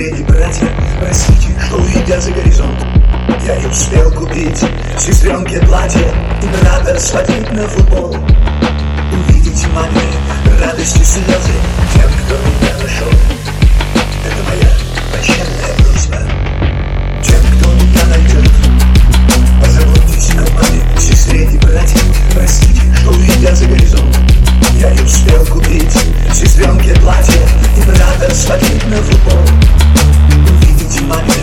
Среди братья Простите, что уйдя за горизонт. Я не успел купить сестренке платье Император сходить на футбол. Увидеть маме радости слезы Тем, кто меня нашел. Это моя прощальная просьба. Тем, кто меня найдет Позаботьтесь о маме, сестре и братьям. Простите, что уйдя за горизонт. Я не успел купить сестренке платье Император сходить на футбол. my